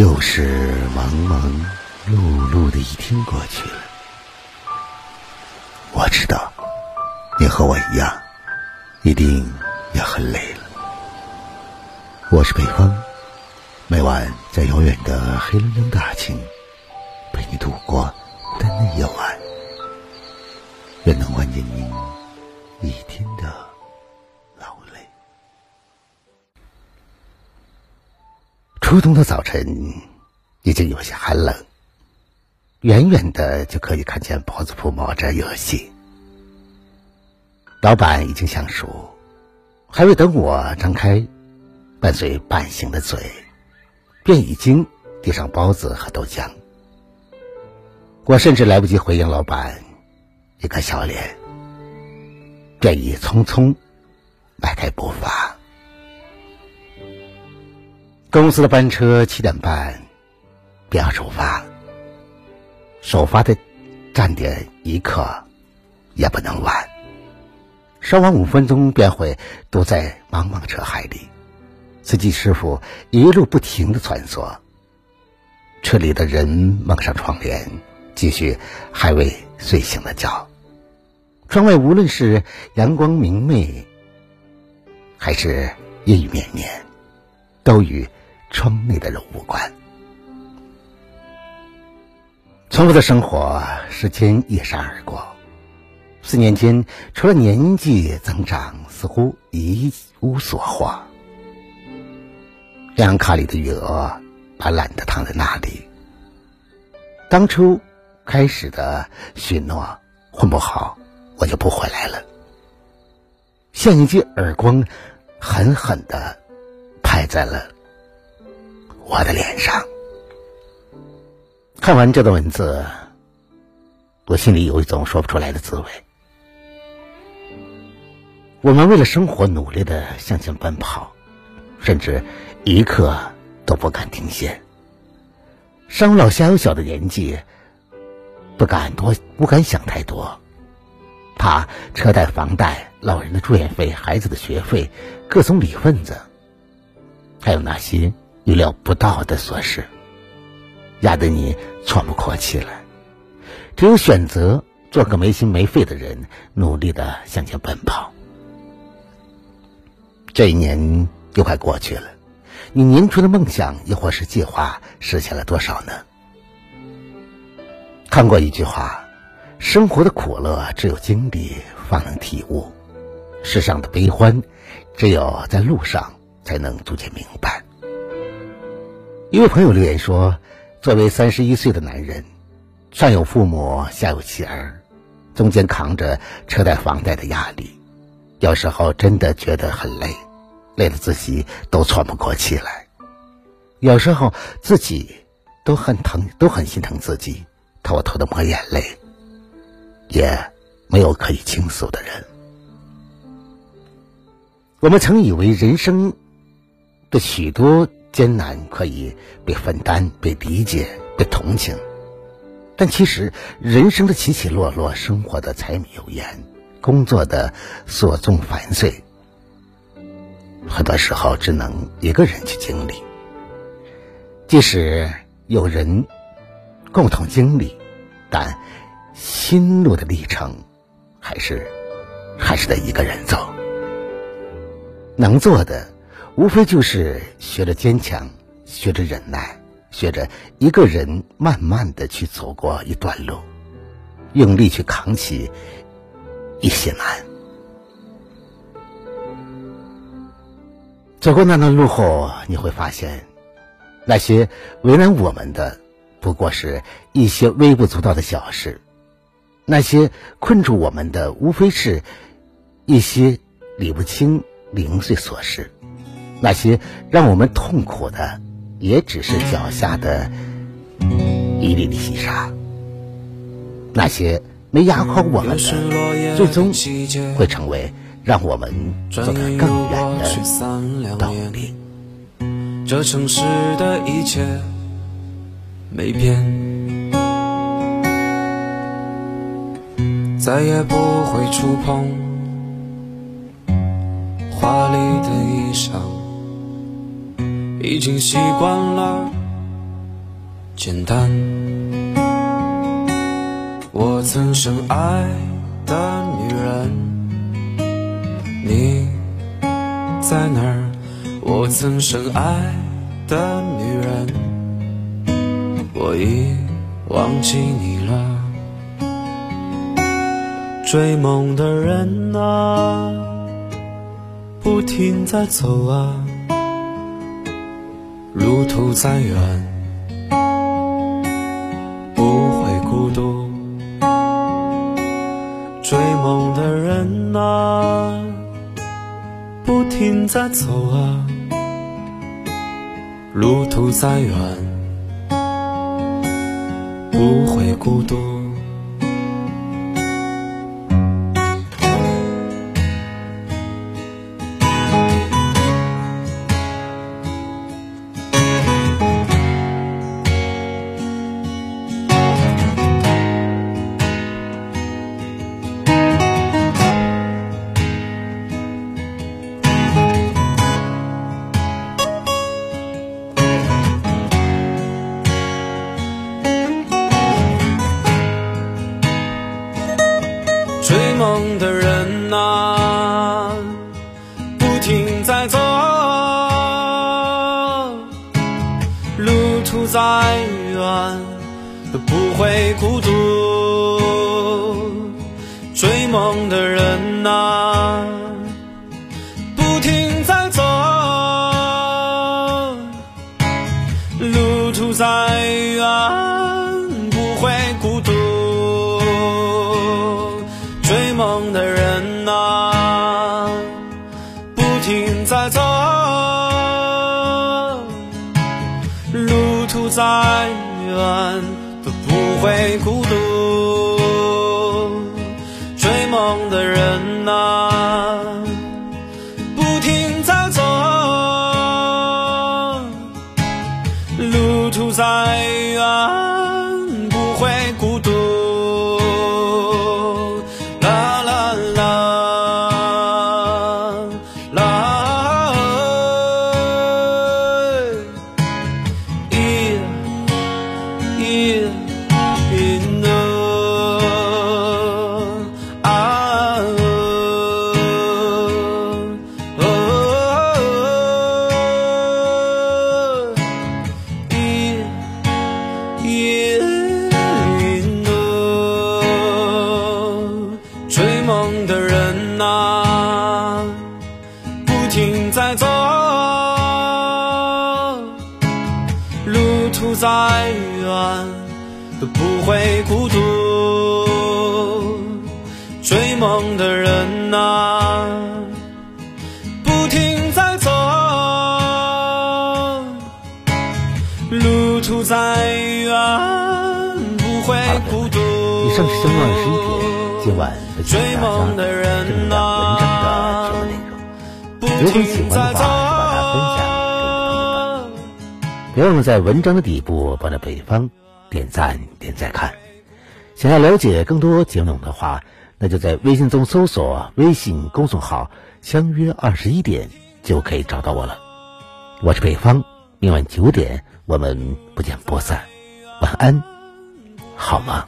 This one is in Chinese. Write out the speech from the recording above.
又是忙忙碌碌的一天过去了，我知道你和我一样，一定也很累了。我是北方，每晚在遥远的黑龙江大庆陪你度过孤单的夜晚，愿能缓解您一天的初冬的早晨已经有些寒冷，远远的就可以看见包子铺冒着热气。老板已经相熟，还未等我张开半碎半醒的嘴，便已经递上包子和豆浆。我甚至来不及回应老板一个笑脸，便已匆匆迈开步伐。公司的班车七点半便要出发，首发的站点一刻也不能晚。稍晚五分钟便会堵在茫茫车海里。司机师傅一路不停的穿梭，车里的人蒙上窗帘，继续还未睡醒的觉。窗外无论是阳光明媚，还是阴雨绵绵，都与。窗内的人无关。重复的生活，时间一闪而过。四年间，除了年纪增长，似乎一无所获。银行卡里的余额懒懒的躺在那里。当初开始的许诺，混不好我就不回来了。像一记耳光，狠狠的拍在了。我的脸上。看完这段文字，我心里有一种说不出来的滋味。我们为了生活努力的向前奔跑，甚至一刻都不敢停歇。上有老下有小的年纪，不敢多，不敢想太多，怕车贷、房贷、老人的住院费、孩子的学费、各种礼份子，还有那些。预料不到的琐事，压得你喘不过气来。只有选择做个没心没肺的人，努力的向前奔跑。这一年又快过去了，你年初的梦想亦或是计划实现了多少呢？看过一句话：生活的苦乐只有经历方能体悟，世上的悲欢只有在路上才能逐渐明白。一位朋友留言说：“作为三十一岁的男人，上有父母，下有妻儿，中间扛着车贷、房贷的压力，有时候真的觉得很累，累得自己都喘不过气来。有时候自己都很疼，都很心疼自己，偷偷的抹眼泪，也没有可以倾诉的人。我们曾以为人生的许多……”艰难可以被分担、被理解、被同情，但其实人生的起起落落、生活的柴米油盐、工作的琐重繁碎，很多时候只能一个人去经历。即使有人共同经历，但心路的历程还是还是得一个人走。能做的。无非就是学着坚强，学着忍耐，学着一个人慢慢的去走过一段路，用力去扛起一些难。走过那段路后，你会发现，那些为难我们的，不过是一些微不足道的小事；那些困住我们的，无非是一些理不清零碎琐事。那些让我们痛苦的，也只是脚下的一粒粒细沙；那些没压垮我们的，最终会成为让我们走得更远的动力。这城市的一切没变，再也不会触碰已经习惯了简单。我曾深爱的女人，你在哪儿？我曾深爱的女人，我已忘记你了。追梦的人啊，不停在走啊，途再远，不会孤独。追梦的人啊，不停在走啊，路途再远，不会孤独。追梦的人啊，不停在走，路途再远都不会孤独。追梦的人啊，不停在走，路途再远都不会孤独。追梦的人啊，不停在走，路途再以上是相约二十一点，今晚分享给大家正能量文章的全部内容。如果你喜欢的话，就把它分享给你的朋友们。别忘了在文章的底部帮着北方点赞点再看。想要了解更多节目内容的话，那就在微信中搜索微信公众号“相约二十一点”就可以找到我了。我是北方，明晚九点我们不见不散。晚安，好吗？